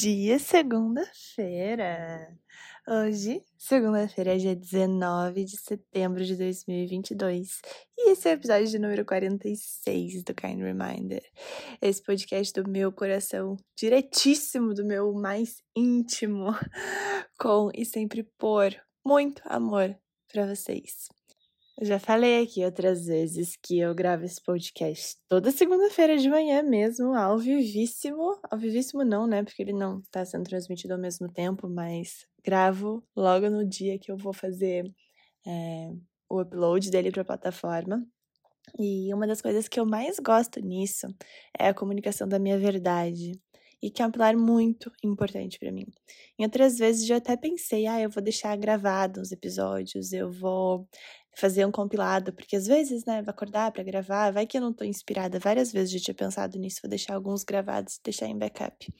dia, segunda-feira. Hoje, segunda-feira, é dia 19 de setembro de 2022. E esse é o episódio de número 46 do Kind Reminder. Esse podcast do meu coração, diretíssimo do meu mais íntimo, com e sempre por muito amor para vocês. Eu já falei aqui outras vezes que eu gravo esse podcast toda segunda-feira de manhã mesmo, ao vivíssimo. Ao vivíssimo não, né? Porque ele não tá sendo transmitido ao mesmo tempo, mas gravo logo no dia que eu vou fazer é, o upload dele para a plataforma. E uma das coisas que eu mais gosto nisso é a comunicação da minha verdade e que é um pilar muito importante para mim. Em outras vezes eu até pensei, ah, eu vou deixar gravado os episódios, eu vou fazer um compilado, porque às vezes, né, vou acordar para gravar, vai que eu não tô inspirada. Várias vezes já tinha pensado nisso, vou deixar alguns gravados deixar em backup.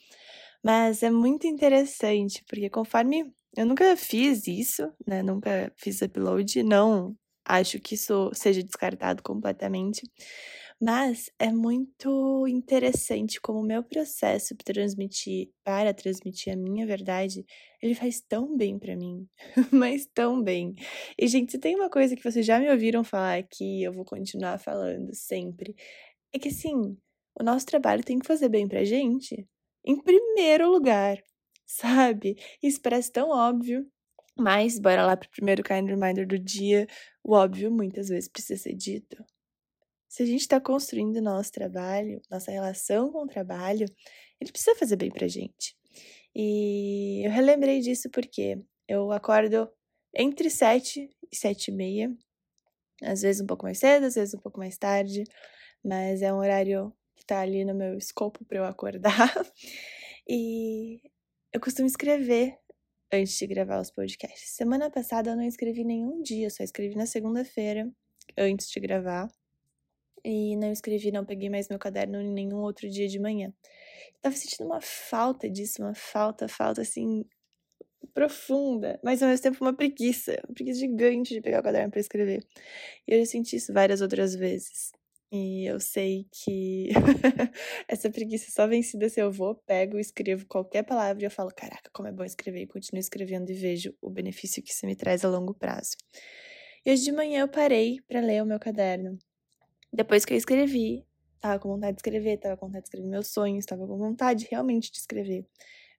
Mas é muito interessante, porque conforme eu nunca fiz isso, né, nunca fiz upload, não acho que isso seja descartado completamente. Mas é muito interessante como o meu processo para transmitir, para transmitir a minha verdade, ele faz tão bem para mim, mas tão bem. E gente, se tem uma coisa que vocês já me ouviram falar aqui, eu vou continuar falando sempre, é que assim, o nosso trabalho tem que fazer bem pra gente, em primeiro lugar, sabe? Isso parece tão óbvio, mas bora lá pro primeiro kind reminder do dia. O óbvio muitas vezes precisa ser dito se a gente está construindo nosso trabalho, nossa relação com o trabalho, ele precisa fazer bem pra gente. E eu relembrei disso porque eu acordo entre sete e sete e meia, às vezes um pouco mais cedo, às vezes um pouco mais tarde, mas é um horário que tá ali no meu escopo para eu acordar. e eu costumo escrever antes de gravar os podcasts. Semana passada eu não escrevi nenhum dia, só escrevi na segunda-feira antes de gravar e não escrevi, não peguei mais meu caderno em nenhum outro dia de manhã. tava sentindo uma falta disso, uma falta, falta assim profunda, mas ao mesmo tempo uma preguiça, uma preguiça gigante de pegar o caderno para escrever. E eu já senti isso várias outras vezes. E eu sei que essa preguiça só vencida se eu vou, pego, escrevo qualquer palavra e eu falo, caraca, como é bom escrever, e continuo escrevendo e vejo o benefício que isso me traz a longo prazo. E hoje de manhã eu parei para ler o meu caderno. Depois que eu escrevi, tava com vontade de escrever, tava com vontade de escrever meus sonhos, tava com vontade realmente de escrever.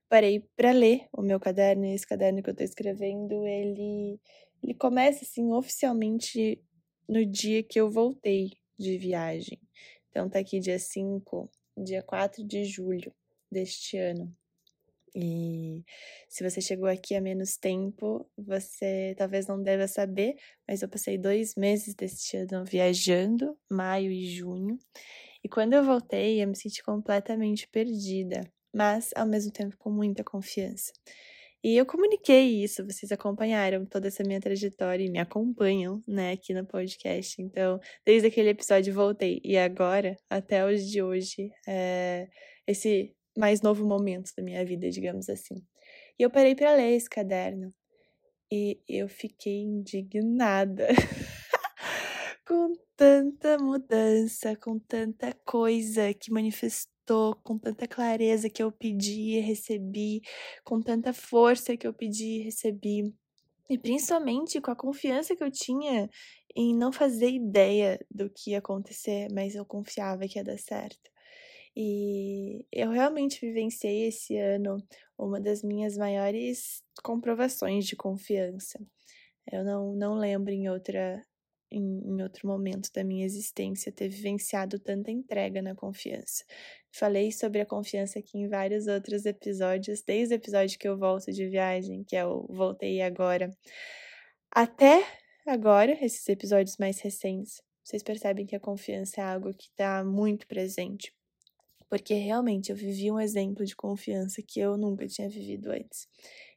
Parei para ler o meu caderno, e esse caderno que eu tô escrevendo, ele, ele começa assim oficialmente no dia que eu voltei de viagem. Então tá aqui dia 5, dia 4 de julho deste ano. E se você chegou aqui há menos tempo, você talvez não deva saber, mas eu passei dois meses deste ano viajando, maio e junho. E quando eu voltei, eu me senti completamente perdida, mas ao mesmo tempo com muita confiança. E eu comuniquei isso, vocês acompanharam toda essa minha trajetória e me acompanham, né, aqui no podcast. Então, desde aquele episódio voltei e agora, até os de hoje, é, esse mais novo momento da minha vida, digamos assim. E eu parei para ler esse caderno e eu fiquei indignada com tanta mudança, com tanta coisa que manifestou, com tanta clareza que eu pedi e recebi, com tanta força que eu pedi e recebi. E principalmente com a confiança que eu tinha em não fazer ideia do que ia acontecer, mas eu confiava que ia dar certo. E eu realmente vivenciei esse ano uma das minhas maiores comprovações de confiança. Eu não, não lembro em outra em, em, outro momento da minha existência ter vivenciado tanta entrega na confiança. Falei sobre a confiança aqui em vários outros episódios, desde o episódio que eu volto de viagem, que é o Voltei Agora, até agora, esses episódios mais recentes. Vocês percebem que a confiança é algo que está muito presente porque realmente eu vivi um exemplo de confiança que eu nunca tinha vivido antes.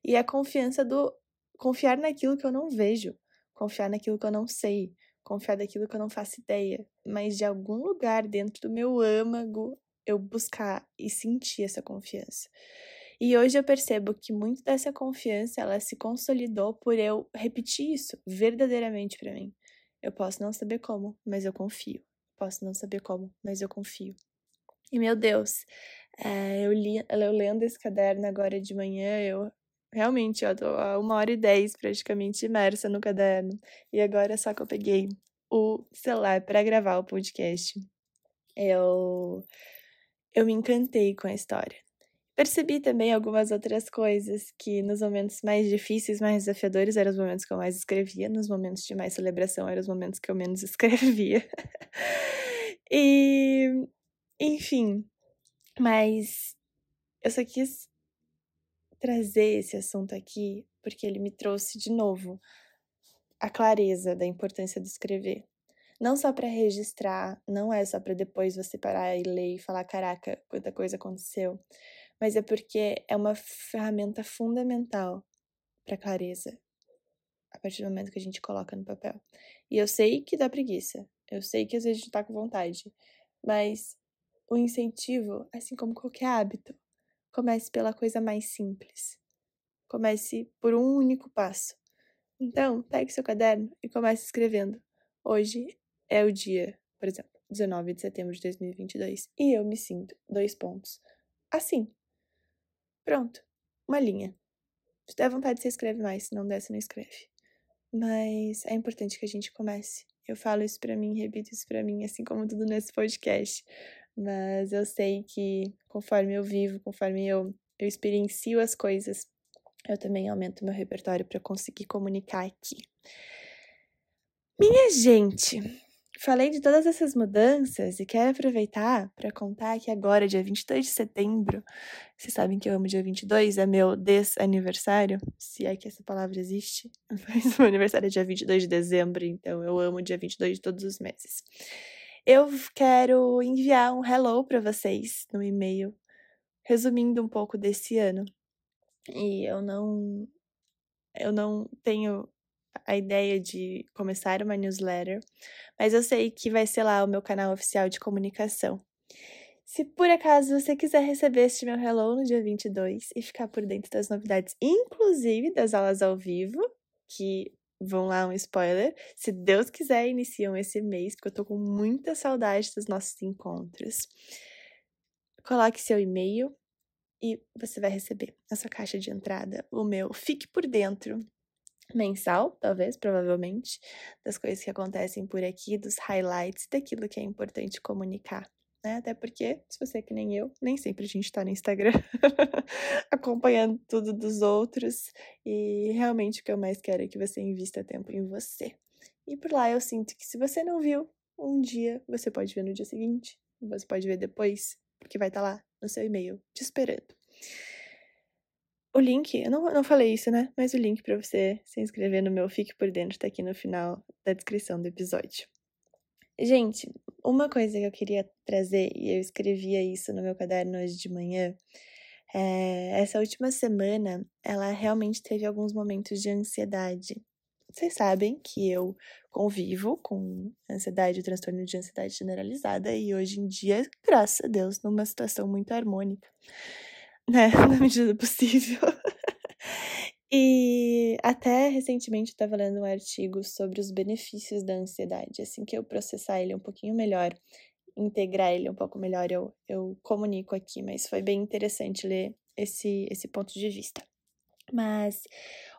E a confiança do confiar naquilo que eu não vejo, confiar naquilo que eu não sei, confiar naquilo que eu não faço ideia, mas de algum lugar dentro do meu âmago eu buscar e sentir essa confiança. E hoje eu percebo que muito dessa confiança ela se consolidou por eu repetir isso verdadeiramente para mim. Eu posso não saber como, mas eu confio. Posso não saber como, mas eu confio. E meu Deus, é, eu, li, eu lendo esse caderno agora de manhã, eu realmente, eu tô há uma hora e dez praticamente imersa no caderno. E agora só que eu peguei o celular para gravar o podcast, eu, eu me encantei com a história. Percebi também algumas outras coisas que nos momentos mais difíceis, mais desafiadores, eram os momentos que eu mais escrevia, nos momentos de mais celebração, eram os momentos que eu menos escrevia. e, enfim, mas eu só quis trazer esse assunto aqui porque ele me trouxe de novo a clareza da importância de escrever. Não só para registrar, não é só para depois você parar e ler e falar: caraca, quanta coisa aconteceu, mas é porque é uma ferramenta fundamental para clareza a partir do momento que a gente coloca no papel. E eu sei que dá preguiça, eu sei que às vezes a gente tá com vontade, mas o incentivo, assim como qualquer hábito, comece pela coisa mais simples. Comece por um único passo. Então, pegue seu caderno e comece escrevendo. Hoje é o dia, por exemplo, 19 de setembro de 2022, e eu me sinto, dois pontos, assim. Pronto, uma linha. Se der vontade, você escreve mais, se não der, você não escreve. Mas é importante que a gente comece. Eu falo isso para mim, repito isso para mim, assim como tudo nesse podcast, mas eu sei que conforme eu vivo, conforme eu, eu experiencio as coisas, eu também aumento meu repertório para conseguir comunicar aqui. Minha gente, falei de todas essas mudanças e quero aproveitar para contar que agora, dia 22 de setembro, vocês sabem que eu amo dia 22, é meu desaniversário, se é que essa palavra existe, mas meu aniversário é dia 22 de dezembro, então eu amo dia 22 de todos os meses. Eu quero enviar um hello para vocês no e-mail, resumindo um pouco desse ano. E eu não eu não tenho a ideia de começar uma newsletter, mas eu sei que vai ser lá o meu canal oficial de comunicação. Se por acaso você quiser receber este meu hello no dia 22 e ficar por dentro das novidades, inclusive das aulas ao vivo, que vão lá um spoiler. Se Deus quiser, iniciam esse mês, porque eu tô com muita saudade dos nossos encontros. Coloque seu e-mail e você vai receber na sua caixa de entrada o meu Fique por Dentro mensal, talvez, provavelmente, das coisas que acontecem por aqui, dos highlights, daquilo que é importante comunicar né? Até porque, se você é que nem eu, nem sempre a gente tá no Instagram acompanhando tudo dos outros. E realmente o que eu mais quero é que você invista tempo em você. E por lá eu sinto que se você não viu um dia, você pode ver no dia seguinte, você pode ver depois, porque vai estar tá lá no seu e-mail te esperando. O link, eu não, não falei isso, né? Mas o link para você se inscrever no meu Fique por Dentro tá aqui no final da descrição do episódio. Gente, uma coisa que eu queria trazer, e eu escrevia isso no meu caderno hoje de manhã, é, essa última semana, ela realmente teve alguns momentos de ansiedade. Vocês sabem que eu convivo com ansiedade e transtorno de ansiedade generalizada, e hoje em dia, graças a Deus, numa situação muito harmônica, né? Na medida do possível. E até recentemente eu estava lendo um artigo sobre os benefícios da ansiedade. Assim que eu processar ele um pouquinho melhor, integrar ele um pouco melhor, eu, eu comunico aqui. Mas foi bem interessante ler esse, esse ponto de vista. Mas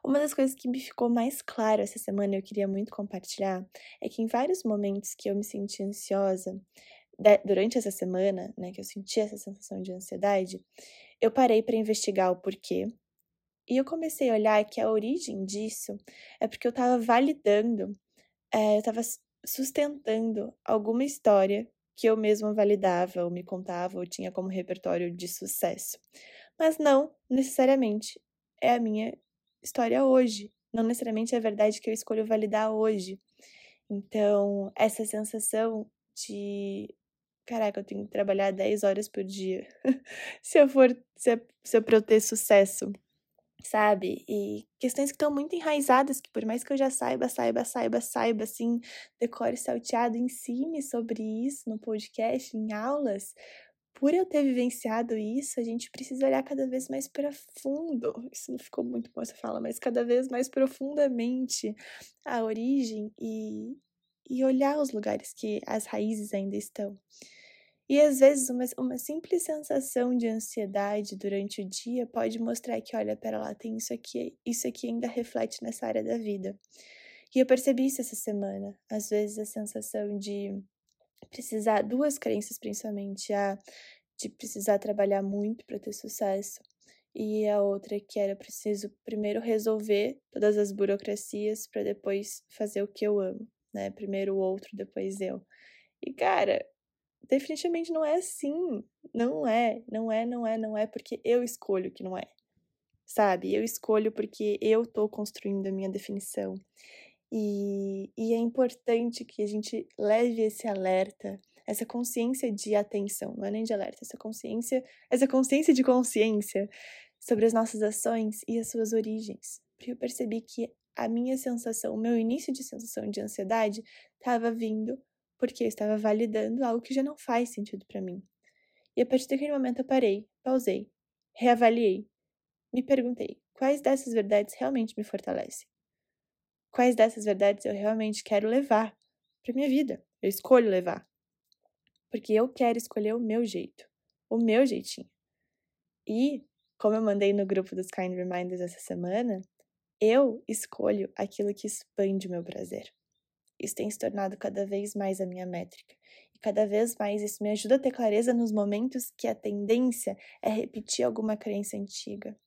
uma das coisas que me ficou mais claro essa semana e eu queria muito compartilhar é que em vários momentos que eu me senti ansiosa, durante essa semana, né, que eu senti essa sensação de ansiedade, eu parei para investigar o porquê e eu comecei a olhar que a origem disso é porque eu estava validando, é, eu estava sustentando alguma história que eu mesma validava, ou me contava, ou tinha como repertório de sucesso. Mas não necessariamente é a minha história hoje. Não necessariamente é a verdade que eu escolho validar hoje. Então, essa sensação de caraca, eu tenho que trabalhar 10 horas por dia. se eu for, se, é, se eu ter sucesso sabe? E questões que estão muito enraizadas, que por mais que eu já saiba, saiba, saiba, saiba, assim, decore salteado, ensine sobre isso no podcast, em aulas, por eu ter vivenciado isso, a gente precisa olhar cada vez mais profundo. Isso não ficou muito bom essa fala, mas cada vez mais profundamente a origem e, e olhar os lugares que as raízes ainda estão. E às vezes uma, uma simples sensação de ansiedade durante o dia pode mostrar que, olha, pera lá, tem isso aqui, isso aqui ainda reflete nessa área da vida. E eu percebi isso essa semana. Às vezes a sensação de precisar, duas crenças principalmente, a de precisar trabalhar muito para ter sucesso e a outra que era preciso primeiro resolver todas as burocracias para depois fazer o que eu amo, né? Primeiro o outro, depois eu. E cara, definitivamente não é assim. Não é, não é, não é, não é porque eu escolho que não é. Sabe? Eu escolho porque eu tô construindo a minha definição. E, e é importante que a gente leve esse alerta, essa consciência de atenção, não é nem de alerta, essa consciência, essa consciência de consciência sobre as nossas ações e as suas origens. Porque eu percebi que a minha sensação, o meu início de sensação de ansiedade estava vindo porque eu estava validando algo que já não faz sentido para mim. E a partir daquele momento eu parei, pausei, reavaliei, me perguntei quais dessas verdades realmente me fortalecem. Quais dessas verdades eu realmente quero levar para minha vida? Eu escolho levar. Porque eu quero escolher o meu jeito, o meu jeitinho. E, como eu mandei no grupo dos Kind Reminders essa semana, eu escolho aquilo que expande o meu prazer. Isso tem se tornado cada vez mais a minha métrica. E cada vez mais isso me ajuda a ter clareza nos momentos que a tendência é repetir alguma crença antiga.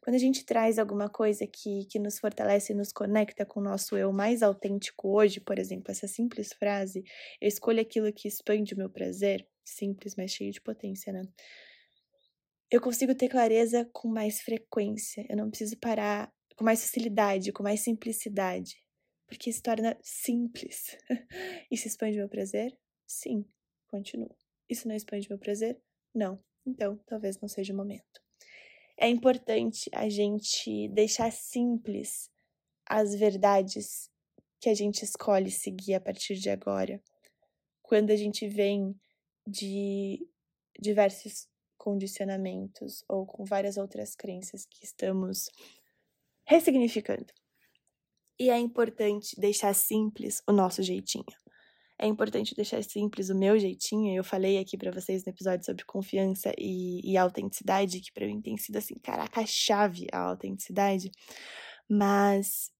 Quando a gente traz alguma coisa que, que nos fortalece e nos conecta com o nosso eu mais autêntico hoje, por exemplo, essa simples frase, eu escolho aquilo que expande o meu prazer, simples, mas cheio de potência, né? Eu consigo ter clareza com mais frequência, eu não preciso parar com mais facilidade, com mais simplicidade porque se torna simples. Isso expande meu prazer? Sim, continuo. Isso não expande meu prazer? Não. Então, talvez não seja o momento. É importante a gente deixar simples as verdades que a gente escolhe seguir a partir de agora. Quando a gente vem de diversos condicionamentos ou com várias outras crenças que estamos ressignificando. E é importante deixar simples o nosso jeitinho. É importante deixar simples o meu jeitinho. Eu falei aqui para vocês no episódio sobre confiança e, e autenticidade, que para mim tem sido assim, caraca, a chave a autenticidade. Mas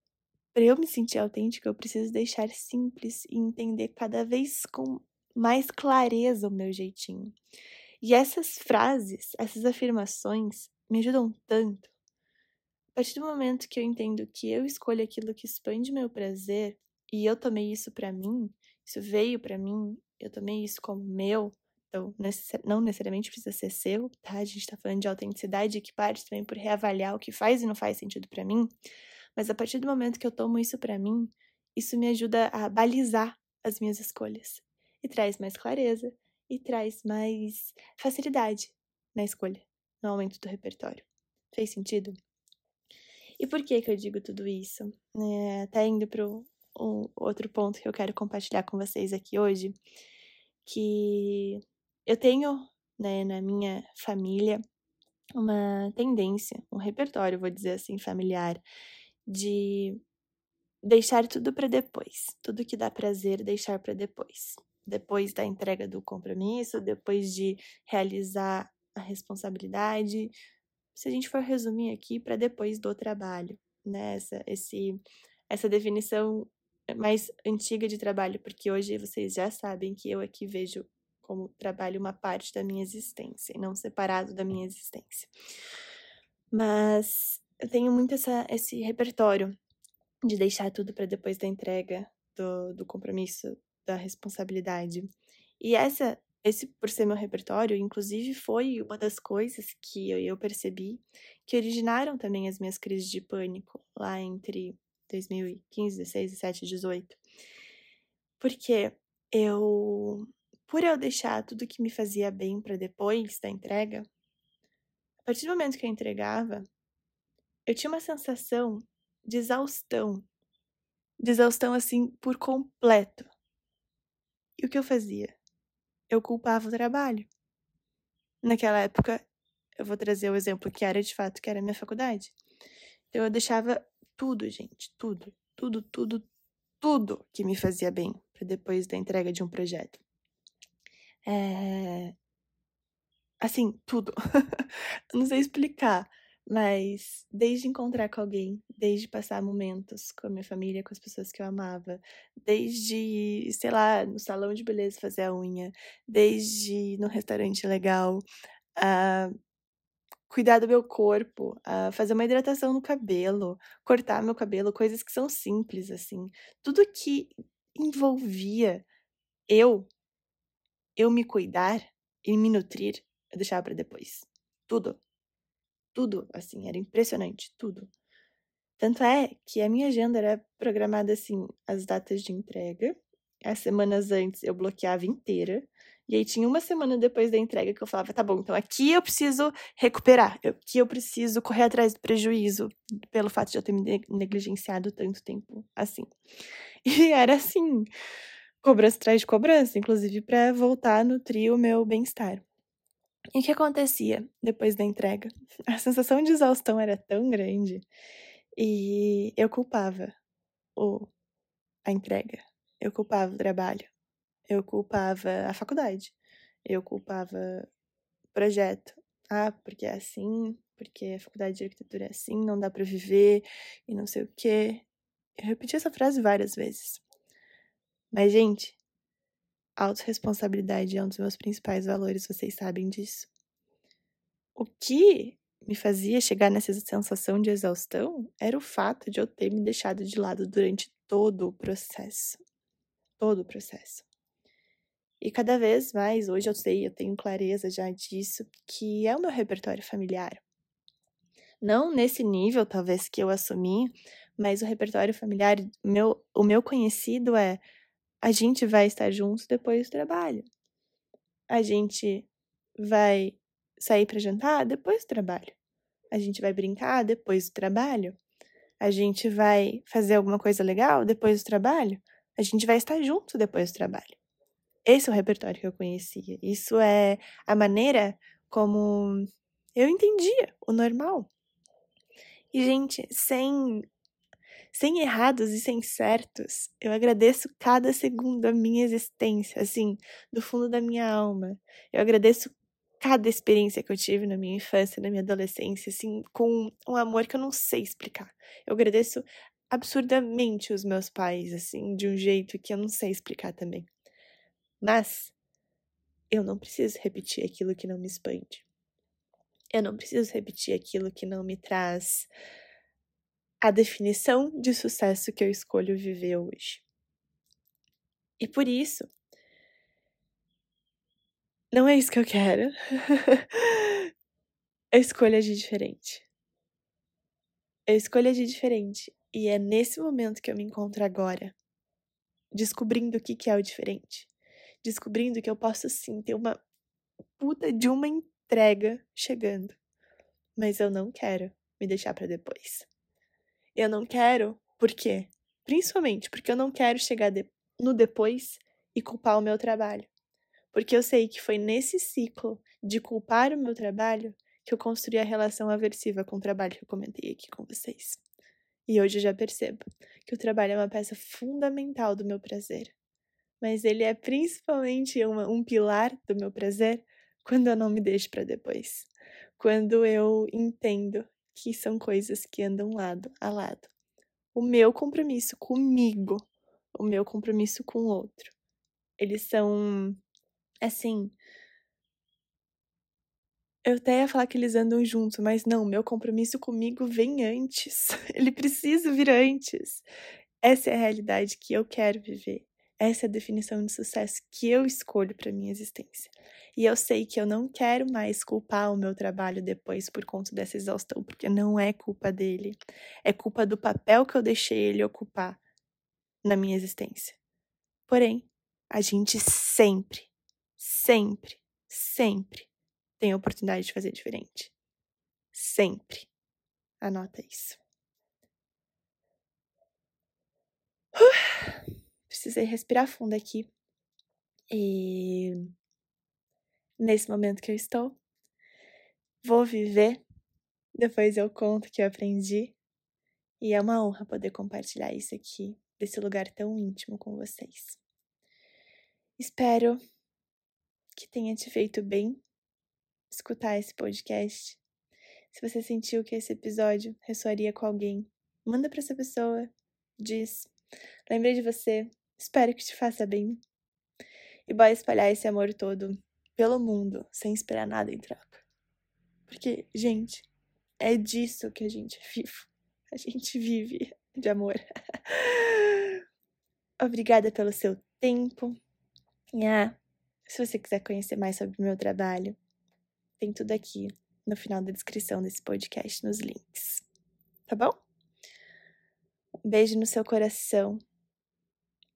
para eu me sentir autêntica, eu preciso deixar simples e entender cada vez com mais clareza o meu jeitinho. E essas frases, essas afirmações me ajudam tanto a partir do momento que eu entendo que eu escolho aquilo que expande meu prazer e eu tomei isso para mim, isso veio para mim, eu tomei isso como meu, então não necessariamente precisa ser seu, tá? A gente tá falando de autenticidade que parte também por reavaliar o que faz e não faz sentido para mim, mas a partir do momento que eu tomo isso para mim, isso me ajuda a balizar as minhas escolhas e traz mais clareza e traz mais facilidade na escolha, no aumento do repertório. Fez sentido? E por que que eu digo tudo isso? É, até indo para o outro ponto que eu quero compartilhar com vocês aqui hoje, que eu tenho né, na minha família uma tendência, um repertório, vou dizer assim, familiar, de deixar tudo para depois. Tudo que dá prazer, deixar para depois. Depois da entrega do compromisso, depois de realizar a responsabilidade, se a gente for resumir aqui para depois do trabalho, né? Essa, esse, essa definição mais antiga de trabalho, porque hoje vocês já sabem que eu aqui vejo como trabalho uma parte da minha existência e não separado da minha existência. Mas eu tenho muito essa, esse repertório de deixar tudo para depois da entrega do, do compromisso, da responsabilidade. E essa esse, por ser meu repertório, inclusive foi uma das coisas que eu percebi que originaram também as minhas crises de pânico lá entre 2015, 16, 17 e 18. Porque eu, por eu deixar tudo que me fazia bem para depois da entrega, a partir do momento que eu entregava, eu tinha uma sensação de exaustão. De exaustão assim por completo. E o que eu fazia? Eu culpava o trabalho. Naquela época, eu vou trazer o exemplo que era de fato, que era a minha faculdade. Eu deixava tudo, gente, tudo, tudo, tudo, tudo que me fazia bem para depois da entrega de um projeto. É... Assim, tudo. não sei explicar, mas desde encontrar com alguém, desde passar momentos com a minha família, com as pessoas que eu amava, desde, sei lá, no salão de beleza fazer a unha, desde no restaurante legal, a cuidar do meu corpo, a fazer uma hidratação no cabelo, cortar meu cabelo, coisas que são simples assim. Tudo que envolvia eu eu me cuidar e me nutrir, eu deixava para depois. Tudo. Tudo, assim, era impressionante, tudo. Tanto é que a minha agenda era programada assim, as datas de entrega. As semanas antes eu bloqueava inteira. E aí tinha uma semana depois da entrega que eu falava, tá bom, então aqui eu preciso recuperar, aqui eu preciso correr atrás do prejuízo pelo fato de eu ter me negligenciado tanto tempo assim. E era assim, cobrança atrás de cobrança, inclusive para voltar a nutrir o meu bem-estar. E o que acontecia depois da entrega? A sensação de exaustão era tão grande e eu culpava o, a entrega, eu culpava o trabalho, eu culpava a faculdade, eu culpava o projeto. Ah, porque é assim, porque a faculdade de arquitetura é assim, não dá para viver e não sei o quê. Eu repeti essa frase várias vezes. Mas, gente, autorresponsabilidade é um dos meus principais valores, vocês sabem disso. O que me fazia chegar nessa sensação de exaustão era o fato de eu ter me deixado de lado durante todo o processo. Todo o processo. E cada vez mais, hoje eu sei, eu tenho clareza já disso, que é o meu repertório familiar. Não nesse nível, talvez, que eu assumi, mas o repertório familiar, meu, o meu conhecido é a gente vai estar juntos depois do trabalho. A gente vai sair para jantar depois do trabalho. A gente vai brincar depois do trabalho. A gente vai fazer alguma coisa legal depois do trabalho. A gente vai estar junto depois do trabalho. Esse é o repertório que eu conhecia. Isso é a maneira como eu entendia o normal. E, gente, sem, sem errados e sem certos, eu agradeço cada segundo da minha existência, assim, do fundo da minha alma. Eu agradeço cada experiência que eu tive na minha infância, na minha adolescência, assim, com um amor que eu não sei explicar. Eu agradeço absurdamente os meus pais, assim, de um jeito que eu não sei explicar também. Mas eu não preciso repetir aquilo que não me expande. Eu não preciso repetir aquilo que não me traz a definição de sucesso que eu escolho viver hoje. E por isso, não é isso que eu quero. eu escolho agir diferente. Eu escolho agir diferente. E é nesse momento que eu me encontro agora, descobrindo o que é o diferente descobrindo que eu posso sim ter uma puta de uma entrega chegando. Mas eu não quero me deixar para depois. Eu não quero, por quê? Principalmente porque eu não quero chegar de, no depois e culpar o meu trabalho. Porque eu sei que foi nesse ciclo de culpar o meu trabalho que eu construí a relação aversiva com o trabalho que eu comentei aqui com vocês. E hoje eu já percebo que o trabalho é uma peça fundamental do meu prazer mas ele é principalmente uma, um pilar do meu prazer quando eu não me deixo para depois. Quando eu entendo que são coisas que andam lado a lado. O meu compromisso comigo, o meu compromisso com o outro. Eles são, assim. Eu até ia falar que eles andam juntos, mas não, meu compromisso comigo vem antes. Ele precisa vir antes. Essa é a realidade que eu quero viver. Essa é a definição de sucesso que eu escolho para minha existência. E eu sei que eu não quero mais culpar o meu trabalho depois por conta dessa exaustão, porque não é culpa dele. É culpa do papel que eu deixei ele ocupar na minha existência. Porém, a gente sempre, sempre, sempre tem a oportunidade de fazer diferente. Sempre. Anota isso. Uh precisei respirar fundo aqui. E nesse momento que eu estou, vou viver. Depois eu conto o que eu aprendi. E é uma honra poder compartilhar isso aqui, desse lugar tão íntimo com vocês. Espero que tenha te feito bem escutar esse podcast. Se você sentiu que esse episódio ressoaria com alguém, manda para essa pessoa, diz: Lembrei de você, espero que te faça bem. E bora espalhar esse amor todo pelo mundo, sem esperar nada em troca. Porque, gente, é disso que a gente vive. A gente vive de amor. Obrigada pelo seu tempo. Ah, se você quiser conhecer mais sobre o meu trabalho, tem tudo aqui no final da descrição desse podcast, nos links. Tá bom? Um beijo no seu coração.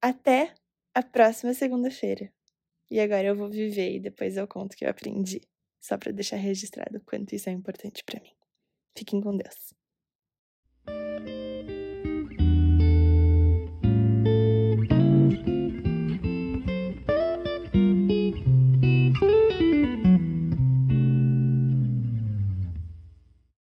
Até a próxima segunda-feira. E agora eu vou viver e depois eu conto o que eu aprendi, só para deixar registrado o quanto isso é importante para mim. Fiquem com Deus.